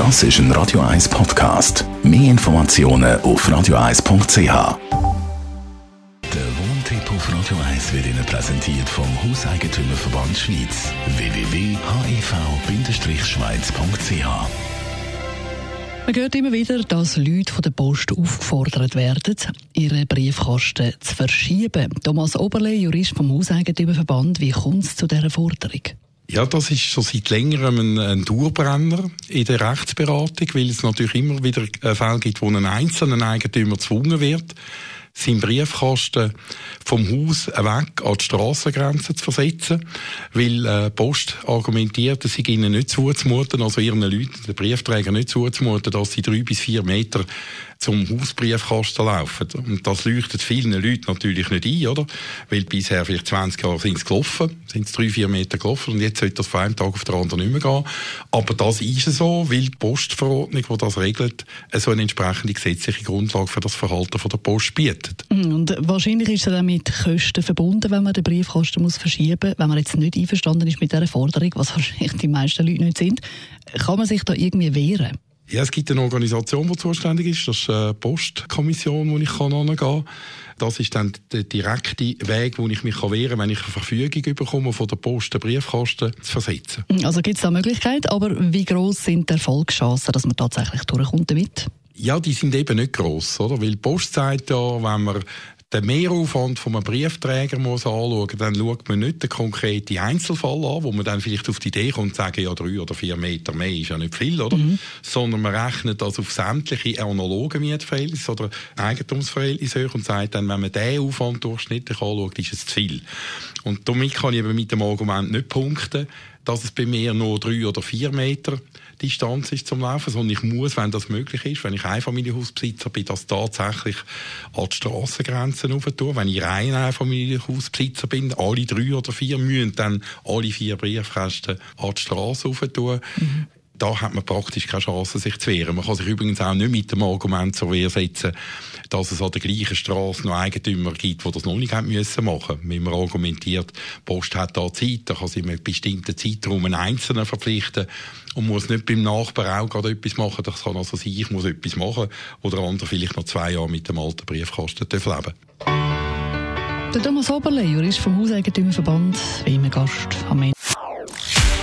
Das ist ein Radio 1 Podcast. Mehr Informationen auf radio1.ch. Der Wohntipp auf Radio 1 wird Ihnen präsentiert vom Hauseigentümerverband Schweiz. www.hev-schweiz.ch man hört immer wieder, dass Leute von der Post aufgefordert werden, ihre Briefkasten zu verschieben. Thomas Oberle, Jurist vom Hauseigentümerverband, wie kommt es zu dieser Forderung? Ja, das ist schon seit längerem ein, ein Dauerbrenner in der Rechtsberatung, weil es natürlich immer wieder Fälle gibt, wo ein einzelner Eigentümer gezwungen wird, seinen Briefkasten vom Haus weg an die Strassengrenze zu versetzen, weil äh, Post argumentiert, es sei ihnen nicht zuzumuten, also ihren Leuten, den Briefträgern nicht zuzumuten, dass sie drei bis vier Meter zum Hausbriefkasten laufen. Und das leuchtet vielen Leuten natürlich nicht ein, oder? Weil bisher vielleicht 20 Jahre sind sie gelaufen, sind sie drei, vier Meter gelaufen und jetzt sollte das von einem Tag auf den anderen nicht mehr gehen. Aber das ist so, weil die Postverordnung, die das regelt, so eine entsprechende gesetzliche Grundlage für das Verhalten von der Post bietet. Mhm, und wahrscheinlich ist es dann mit Kosten verbunden, wenn man den Briefkasten muss verschieben muss, wenn man jetzt nicht einverstanden ist mit dieser Forderung, was wahrscheinlich die meisten Leute nicht sind. Kann man sich da irgendwie wehren? Ja, es gibt eine Organisation, die zuständig ist. Das ist eine Postkommission, wo ich kann kann. Das ist dann der direkte Weg, wo ich mich wehren kann, wenn ich eine Verfügung bekomme, von der Post den Briefkasten zu versetzen. Also gibt es da Möglichkeit, aber wie groß sind die Erfolgschancen, dass man tatsächlich durchkommt damit? Ja, die sind eben nicht gross, oder? Weil die Post sagt ja, wenn man den Mehraufwand von einem Briefträger muss anschauen, dann schaut man nicht den konkreten Einzelfall an, wo man dann vielleicht auf die Idee kommt, sagen, ja, drei oder vier Meter mehr ist ja nicht viel, oder? Mhm. Sondern man rechnet das auf sämtliche analoge Mietverhältnisse oder Eigentumsverhältnisse hoch und sagt dann, wenn man diesen Aufwand durchschnittlich anschaut, ist es zu viel. Und damit kann ich eben mit dem Argument nicht punkten, dass es bei mir nur drei oder vier Meter Distanz ist zum Laufen, sondern ich muss, wenn das möglich ist, wenn ich Einfamilienhausbesitzer bin, das tatsächlich an die Strassengrenzen tun. Wenn ich rein Einfamilienhausbesitzer bin, alle drei oder vier müssen dann alle vier Briefkästen an die Straße tun. Mhm da hat man praktisch keine Chance, sich zu wehren. Man kann sich übrigens auch nicht mit dem Argument zur Wehr setzen, dass es an der gleichen Straße noch Eigentümer gibt, die das noch nicht müssen machen. Wenn man argumentiert, die Post hat da Zeit, dann kann sie einem bestimmten Zeitraum einen Einzelnen verpflichten und muss nicht beim Nachbar auch gerade etwas machen. Das kann also sein, ich muss etwas machen oder andere vielleicht noch zwei Jahre mit dem alten Briefkasten leben Der Thomas Oberle, Jurist vom Hauseigentümerverband, wie immer Gast am Ende.